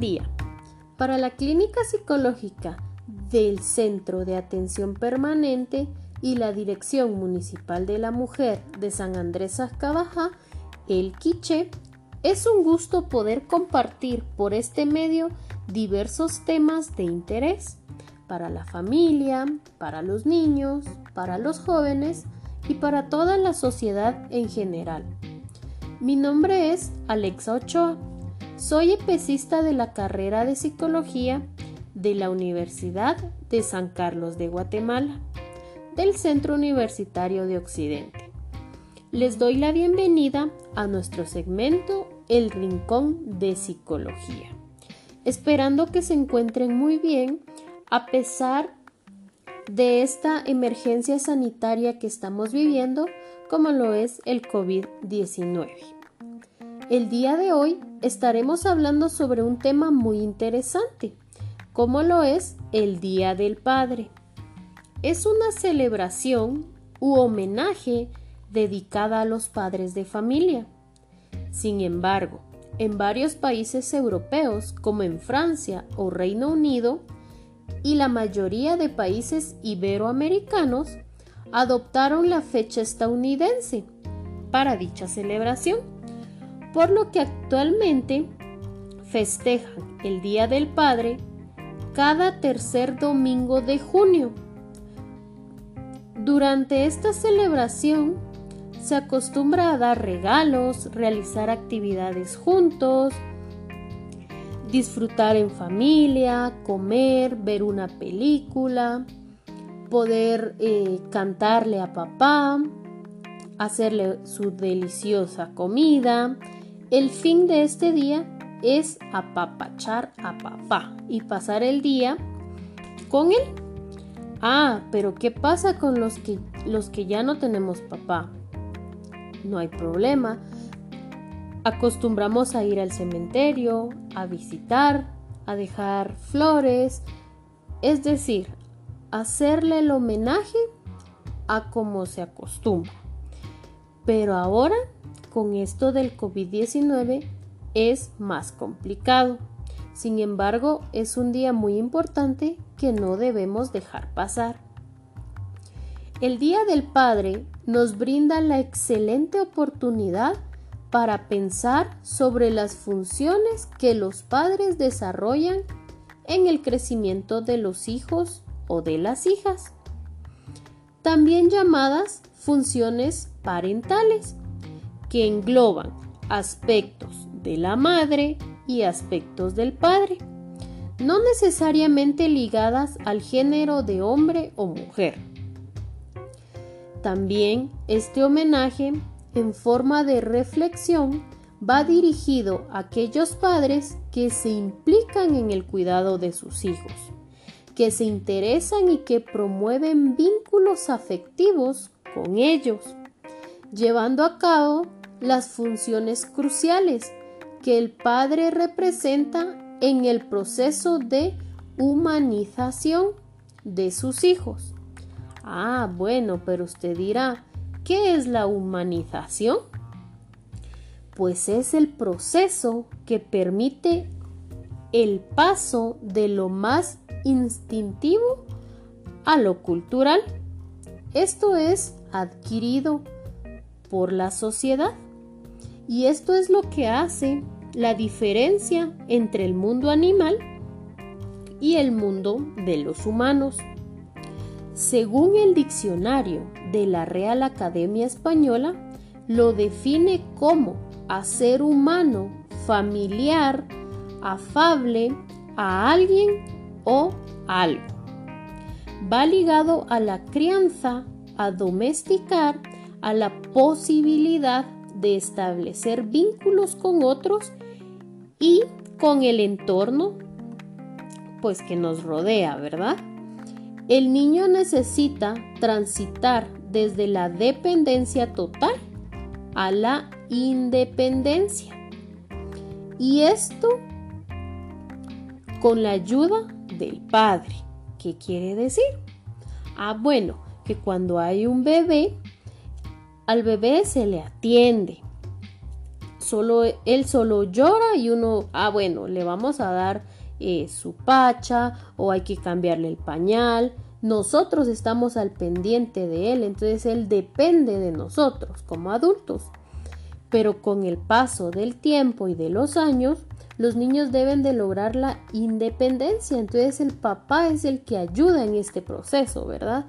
día. Para la clínica psicológica del Centro de Atención Permanente y la Dirección Municipal de la Mujer de San Andrés Azcabajá, el Quiche, es un gusto poder compartir por este medio diversos temas de interés para la familia, para los niños, para los jóvenes y para toda la sociedad en general. Mi nombre es Alexa Ochoa. Soy especista de la carrera de psicología de la Universidad de San Carlos de Guatemala, del Centro Universitario de Occidente. Les doy la bienvenida a nuestro segmento El Rincón de Psicología, esperando que se encuentren muy bien a pesar de esta emergencia sanitaria que estamos viviendo, como lo es el COVID-19. El día de hoy estaremos hablando sobre un tema muy interesante, como lo es el Día del Padre. Es una celebración u homenaje dedicada a los padres de familia. Sin embargo, en varios países europeos, como en Francia o Reino Unido, y la mayoría de países iberoamericanos, adoptaron la fecha estadounidense para dicha celebración por lo que actualmente festejan el Día del Padre cada tercer domingo de junio. Durante esta celebración se acostumbra a dar regalos, realizar actividades juntos, disfrutar en familia, comer, ver una película, poder eh, cantarle a papá, hacerle su deliciosa comida, el fin de este día es apapachar a papá y pasar el día con él. Ah, pero ¿qué pasa con los que, los que ya no tenemos papá? No hay problema. Acostumbramos a ir al cementerio, a visitar, a dejar flores, es decir, hacerle el homenaje a como se acostumbra. Pero ahora con esto del COVID-19 es más complicado. Sin embargo, es un día muy importante que no debemos dejar pasar. El Día del Padre nos brinda la excelente oportunidad para pensar sobre las funciones que los padres desarrollan en el crecimiento de los hijos o de las hijas, también llamadas funciones parentales que engloban aspectos de la madre y aspectos del padre, no necesariamente ligadas al género de hombre o mujer. También este homenaje en forma de reflexión va dirigido a aquellos padres que se implican en el cuidado de sus hijos, que se interesan y que promueven vínculos afectivos con ellos, llevando a cabo las funciones cruciales que el padre representa en el proceso de humanización de sus hijos. Ah, bueno, pero usted dirá, ¿qué es la humanización? Pues es el proceso que permite el paso de lo más instintivo a lo cultural. Esto es adquirido por la sociedad. Y esto es lo que hace la diferencia entre el mundo animal y el mundo de los humanos. Según el diccionario de la Real Academia Española, lo define como hacer humano, familiar, afable a alguien o algo. Va ligado a la crianza, a domesticar, a la posibilidad de establecer vínculos con otros y con el entorno pues que nos rodea, ¿verdad? El niño necesita transitar desde la dependencia total a la independencia. Y esto con la ayuda del padre. ¿Qué quiere decir? Ah, bueno, que cuando hay un bebé, al bebé se le atiende. solo él solo llora y uno, ah, bueno, le vamos a dar eh, su pacha o hay que cambiarle el pañal. Nosotros estamos al pendiente de él, entonces él depende de nosotros como adultos. Pero con el paso del tiempo y de los años, los niños deben de lograr la independencia. Entonces el papá es el que ayuda en este proceso, ¿verdad?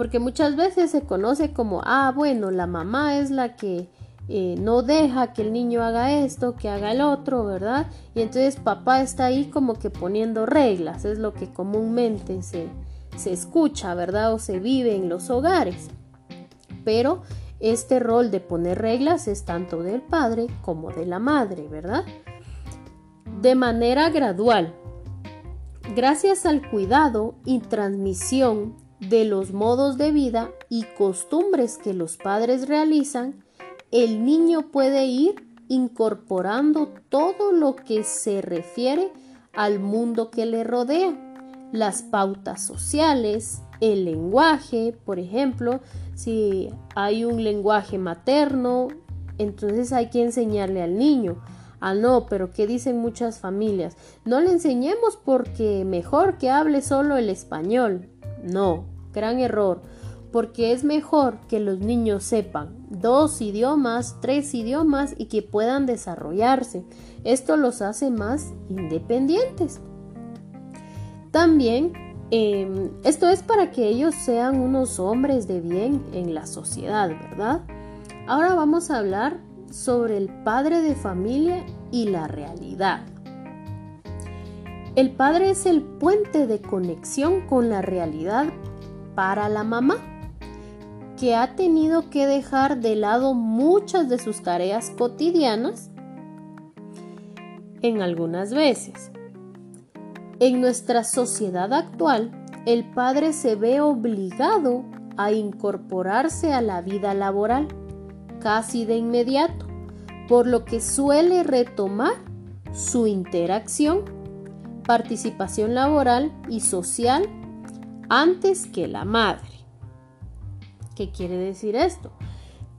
Porque muchas veces se conoce como, ah, bueno, la mamá es la que eh, no deja que el niño haga esto, que haga el otro, ¿verdad? Y entonces papá está ahí como que poniendo reglas, es lo que comúnmente se, se escucha, ¿verdad? O se vive en los hogares. Pero este rol de poner reglas es tanto del padre como de la madre, ¿verdad? de manera gradual. Gracias al cuidado y transmisión de los modos de vida y costumbres que los padres realizan, el niño puede ir incorporando todo lo que se refiere al mundo que le rodea, las pautas sociales, el lenguaje, por ejemplo, si hay un lenguaje materno, entonces hay que enseñarle al niño Ah, no, pero ¿qué dicen muchas familias? No le enseñemos porque mejor que hable solo el español. No, gran error, porque es mejor que los niños sepan dos idiomas, tres idiomas y que puedan desarrollarse. Esto los hace más independientes. También em, esto es para que ellos sean unos hombres de bien en la sociedad, ¿verdad? Ahora vamos a hablar sobre el padre de familia y la realidad. El padre es el puente de conexión con la realidad para la mamá, que ha tenido que dejar de lado muchas de sus tareas cotidianas en algunas veces. En nuestra sociedad actual, el padre se ve obligado a incorporarse a la vida laboral casi de inmediato, por lo que suele retomar su interacción, participación laboral y social antes que la madre. ¿Qué quiere decir esto?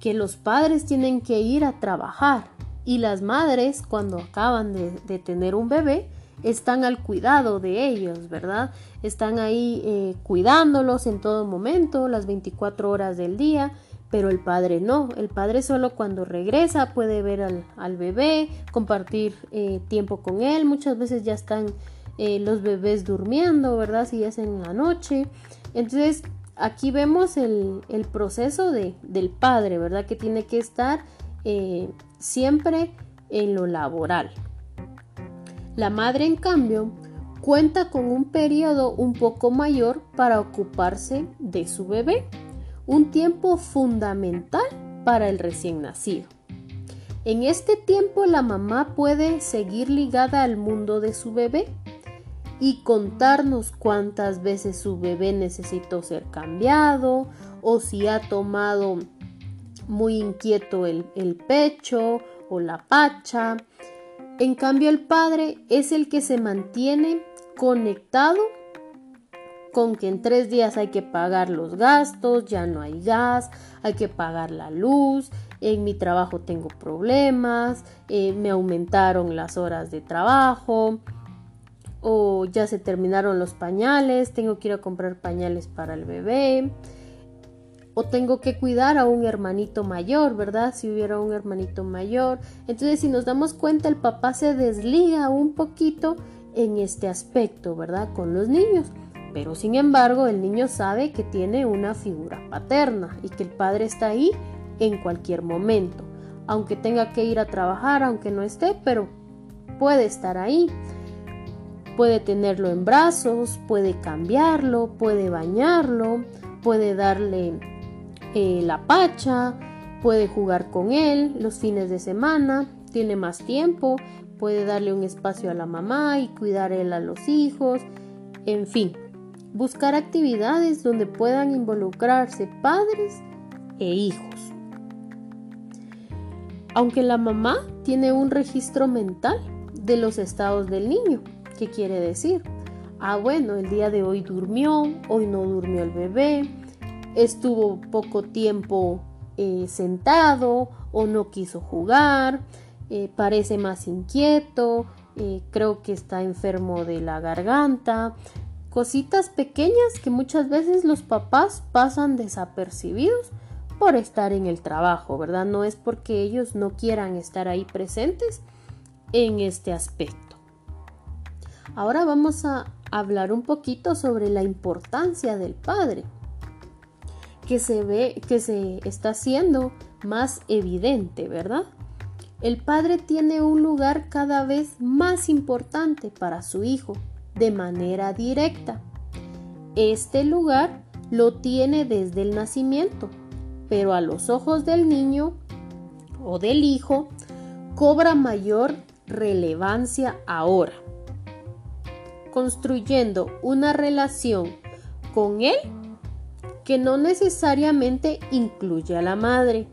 Que los padres tienen que ir a trabajar y las madres cuando acaban de, tener un bebé están al cuidado de ellos, ¿verdad? Están ahí eh, cuidándolos en todo momento, las 24 horas del día pero el padre no, el padre solo cuando regresa puede ver al, bebé, compartir eh, tiempo con él, muchas veces ya están eh, los bebés durmiendo, ¿verdad? Si es en la noche. Entonces, aquí vemos el, proceso de, del padre, ¿verdad? Que tiene que estar eh, siempre en lo laboral. La madre, en cambio, cuenta con un periodo un poco mayor para ocuparse de su bebé un tiempo fundamental para el recién nacido. En este tiempo la mamá puede seguir ligada al mundo de su bebé y contarnos cuántas veces su bebé necesitó ser cambiado o si ha tomado muy inquieto el, el pecho o la pacha. En cambio el padre es el que se mantiene conectado con que en tres días hay que pagar los gastos, ya no hay gas, hay que pagar la luz, en mi trabajo tengo problemas, eh, me aumentaron las horas de trabajo o ya se terminaron los pañales, tengo que ir a comprar pañales para el bebé o tengo que cuidar a un hermanito mayor, ¿verdad? Si hubiera un hermanito mayor. Entonces, si nos damos cuenta, el papá se desliga un poquito en este aspecto, ¿verdad? Con los niños. Pero sin embargo, el niño sabe que tiene una figura paterna y que el padre está ahí en cualquier momento. Aunque tenga que ir a trabajar, aunque no esté, pero puede estar ahí. Puede tenerlo en brazos, puede cambiarlo, puede bañarlo, puede darle eh, la pacha, puede jugar con él los fines de semana, tiene más tiempo, puede darle un espacio a la mamá y cuidar él a los hijos, en fin, buscar actividades donde puedan involucrarse padres e hijos. Aunque la mamá tiene un registro mental de los estados del niño, ¿qué quiere decir? Ah, bueno, el día de hoy durmió, hoy no durmió el bebé, estuvo poco tiempo eh, sentado o no quiso jugar, eh, parece más inquieto, eh, creo que está enfermo de la garganta, cositas pequeñas que muchas veces los papás pasan desapercibidos por estar en el trabajo, ¿verdad? No es porque ellos no quieran estar ahí presentes en este aspecto. Ahora vamos a hablar un poquito sobre la importancia del padre, que se ve, que se está haciendo más evidente, ¿verdad? El padre tiene un lugar cada vez más importante para su hijo, de manera directa. Este lugar lo tiene desde el nacimiento pero a los ojos del niño o del hijo cobra mayor relevancia ahora, construyendo una relación con él que no necesariamente incluye a la madre.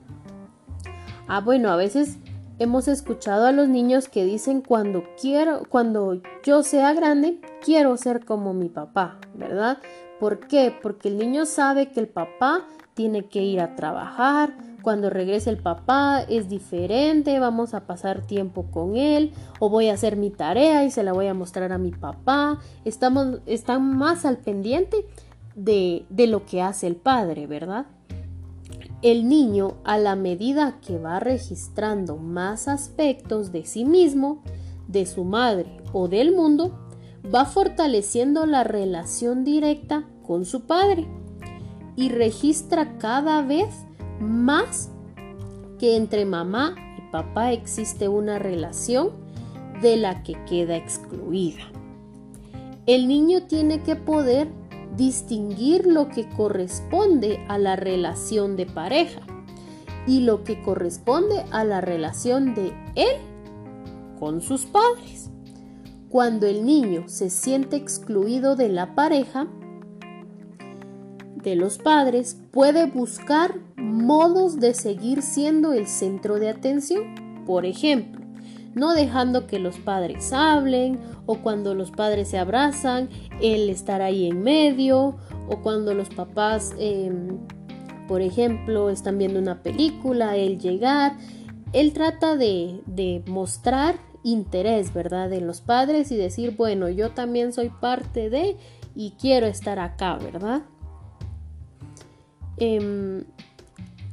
Ah, bueno, a veces hemos escuchado a los niños que dicen cuando quiero, cuando yo sea grande, quiero ser como mi papá, ¿verdad? ¿Por qué? Porque el niño sabe que el papá tiene que ir a trabajar, cuando regrese el papá es diferente, vamos a pasar tiempo con él o voy a hacer mi tarea y se la voy a mostrar a mi papá. Estamos, están más al pendiente de, de lo que hace el padre, ¿verdad? El niño, a la medida que va registrando más aspectos de sí mismo, de su madre o del mundo, va fortaleciendo la relación directa con su padre y registra cada vez más que entre mamá y papá existe una relación de la que queda excluida. El niño tiene que poder distinguir lo que corresponde a la relación de pareja y lo que corresponde a la relación de él con sus padres. Cuando el niño se siente excluido de la pareja, de los padres puede buscar modos de seguir siendo el centro de atención. Por ejemplo, no dejando que los padres hablen o cuando los padres se abrazan, él estar ahí en medio o cuando los papás, em, por ejemplo, están viendo una película, él llegar. Él trata de, de mostrar interés, ¿verdad? En los padres y decir, bueno, yo también soy parte de y quiero estar acá, ¿verdad? Em,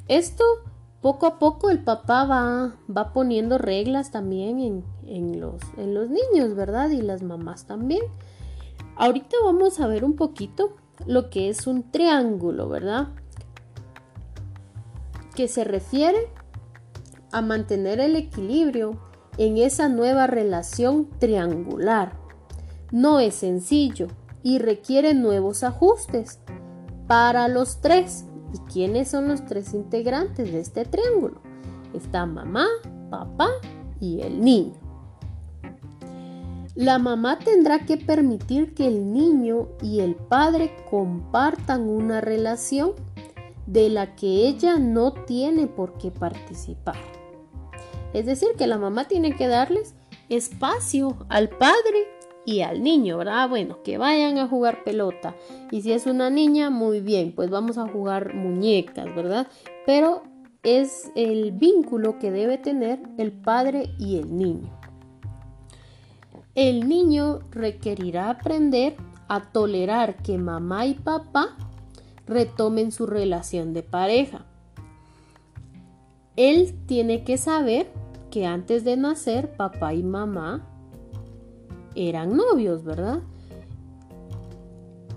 esto poco a poco el papá va, va poniendo reglas también en, los, en los niños, ¿verdad? Y las mamás también. Ahorita vamos a ver un poquito lo que es un triángulo, ¿verdad? Que se refiere a mantener el equilibrio en esa nueva relación triangular. No es sencillo y requiere nuevos ajustes para los tres. ¿Y quiénes son los tres integrantes de este triángulo? Está mamá, papá y el niño. La mamá tendrá que permitir que el niño y el padre compartan una relación de la que ella no tiene por qué participar. Es decir, que la mamá tiene que darles espacio al padre y al niño, ¿verdad? Bueno, que vayan a jugar pelota. Y si es una niña, muy bien, pues vamos a jugar muñecas, ¿verdad? Pero es el vínculo que debe tener el padre y el niño. El niño requerirá aprender a tolerar que mamá y papá retomen su relación de pareja. Él tiene que saber que antes de nacer papá y mamá eran novios, ¿verdad?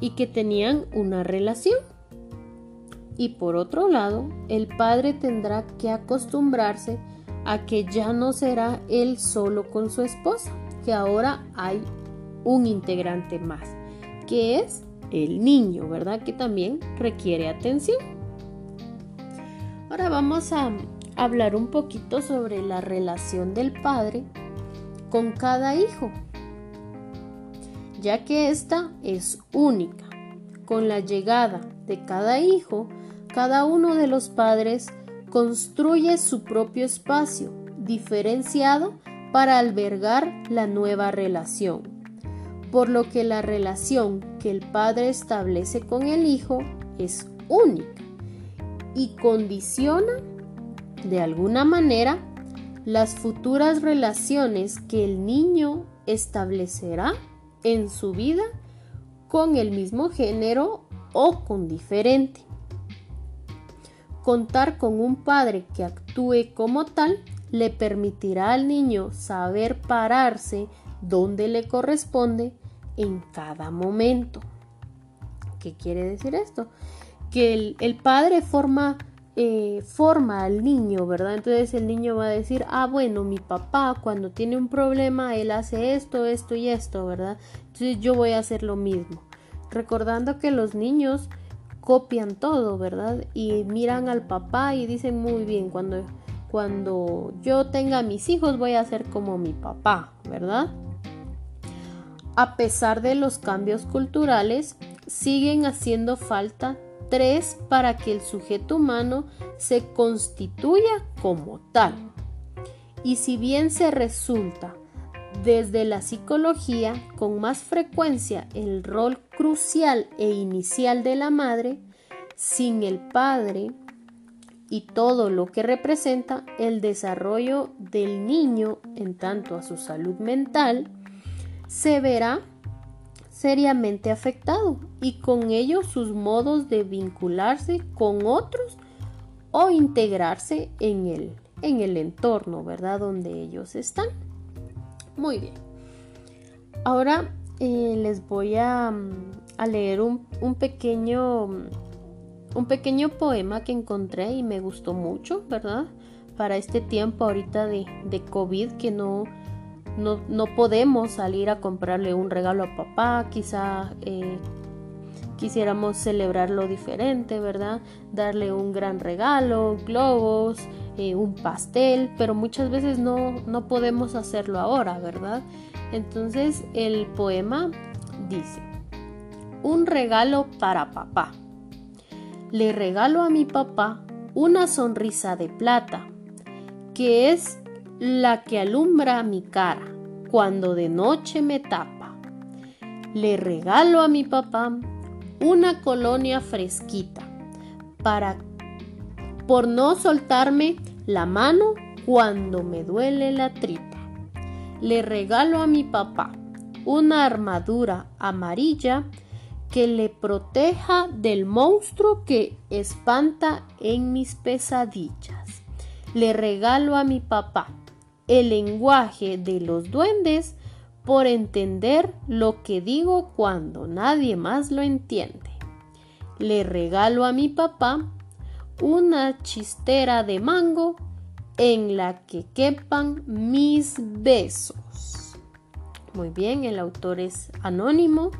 Y que tenían una relación. Y por otro lado, el padre tendrá que acostumbrarse a que ya no será él solo con su esposa, que ahora hay un integrante más, que es el niño, ¿verdad? Que también requiere atención. Ahora vamos a hablar un poquito sobre la relación del padre con cada hijo ya que ésta es única. Con la llegada de cada hijo, cada uno de los padres construye su propio espacio diferenciado para albergar la nueva relación, por lo que la relación que el padre establece con el hijo es única y condiciona de alguna manera, las futuras relaciones que el niño establecerá en su vida con el mismo género o con diferente. Contar con un padre que actúe como tal le permitirá al niño saber pararse donde le corresponde en cada momento. ¿Qué quiere decir esto? Que el, padre forma, eh, forma al niño, ¿verdad? Entonces el niño va a decir, ah, bueno, mi papá cuando tiene un problema, él hace esto, esto y esto, ¿verdad? Entonces yo voy a hacer lo mismo. Recordando que los niños copian todo, ¿verdad? Y miran al papá y dicen muy bien, cuando, cuando yo tenga mis hijos voy a ser como mi papá, ¿verdad? A pesar de los cambios culturales, siguen haciendo falta tres para que el sujeto humano se constituya como tal. Y si bien se resulta desde la psicología con más frecuencia el rol crucial e inicial de la madre, sin el padre y todo lo que representa el desarrollo del niño en tanto a su salud mental, se verá seriamente afectado y con ello sus modos de vincularse con otros o integrarse en el, en el entorno, ¿verdad? Donde ellos están. Muy bien. Ahora eh, les voy a, leer un, pequeño, un pequeño poema que encontré y me gustó mucho, ¿verdad? Para este tiempo ahorita de, de COVID que no, no, podemos salir a comprarle un regalo a papá, quizá eh, quisiéramos celebrarlo diferente, ¿verdad? Darle un gran regalo, globos, eh, un pastel, pero muchas veces no, no podemos hacerlo ahora, ¿verdad? Entonces el poema dice, un regalo para papá. Le regalo a mi papá una sonrisa de plata, que es la que alumbra mi cara cuando de noche me tapa. Le regalo a mi papá una colonia fresquita para por no soltarme la mano cuando me duele la tripa. Le regalo a mi papá una armadura amarilla que le proteja del monstruo que espanta en mis pesadillas. Le regalo a mi papá el lenguaje de los duendes por entender lo que digo cuando nadie más lo entiende. Le regalo a mi papá una chistera de mango en la que quepan mis besos. Muy bien, el autor es anónimo,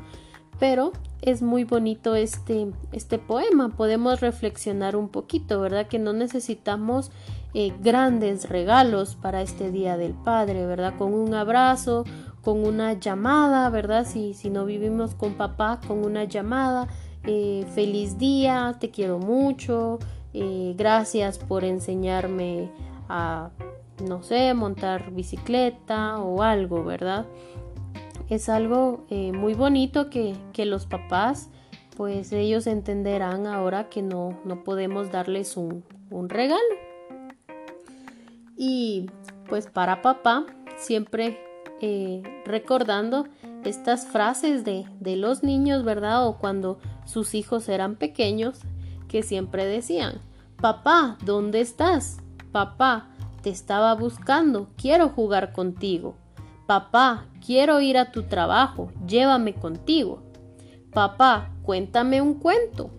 pero es muy bonito este, este poema. Podemos reflexionar un poquito, ¿verdad? Que no necesitamos eh, grandes regalos para este Día del Padre, ¿verdad? Con un abrazo, con una llamada, ¿verdad? Si, si no vivimos con papá, con una llamada, eh, feliz día, te quiero mucho, eh, gracias por enseñarme a, no sé, montar bicicleta o algo, ¿verdad? Es algo muy bonito que, que los papás pues ellos entenderán ahora que no, no podemos darles un, un regalo. Y pues para papá, siempre eh, recordando estas frases de, de los niños, ¿verdad? O cuando sus hijos eran pequeños, que siempre decían, papá, ¿dónde estás? Papá, te estaba buscando, quiero jugar contigo. Papá, quiero ir a tu trabajo, llévame contigo. Papá, cuéntame un cuento.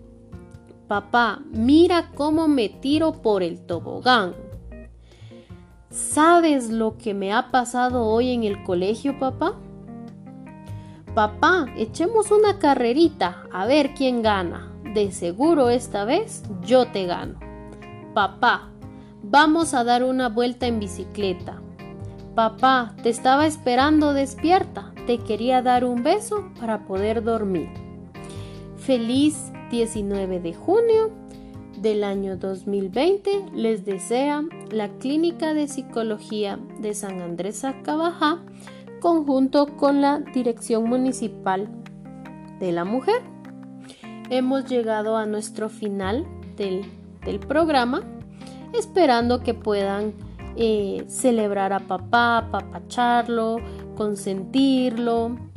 Papá, mira cómo me tiro por el tobogán. ¿Sabes lo que me ha pasado hoy en el colegio, papá? Papá, echemos una carrerita a ver quién gana. De seguro esta vez yo te gano. Papá, vamos a dar una vuelta en bicicleta. Papá, te estaba esperando despierta. Te quería dar un beso para poder dormir. Feliz 19 de junio del año 2020 les desea la Clínica de Psicología de San Andrés Acabajá conjunto con la Dirección Municipal de la Mujer. Hemos llegado a nuestro final del, del programa. esperando que puedan eh, celebrar a papá, papacharlo, consentirlo.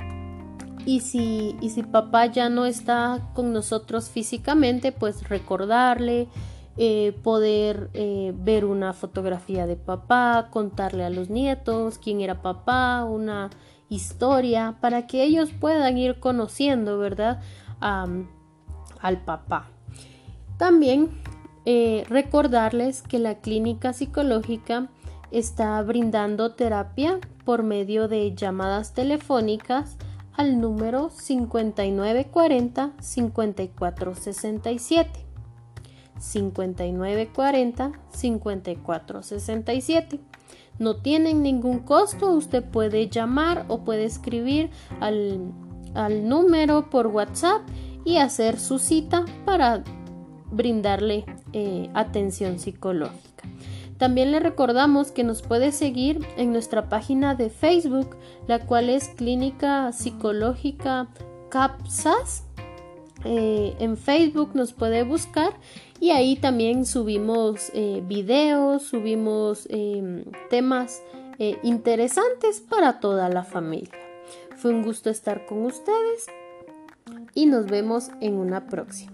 Y si, y si papá ya no está con nosotros físicamente, pues recordarle, eh, poder eh, ver una fotografía de papá, contarle a los nietos quién era papá, una historia, para que ellos puedan ir conociendo, ¿verdad? al papá. También eh, recordarles que la clínica psicológica está brindando terapia por medio de llamadas telefónicas al número 5940 5467. 5940 5467. No tienen ningún costo, usted puede llamar o puede escribir al, al número por WhatsApp y hacer su cita para brindarle eh, atención psicológica. También le recordamos que nos puede seguir en nuestra página de Facebook, la cual es Clínica Psicológica CAPSAS. Eh, en Facebook nos puede buscar y ahí también subimos eh, videos, subimos em, temas eh, interesantes para toda la familia. Fue un gusto estar con ustedes y nos vemos en una próxima.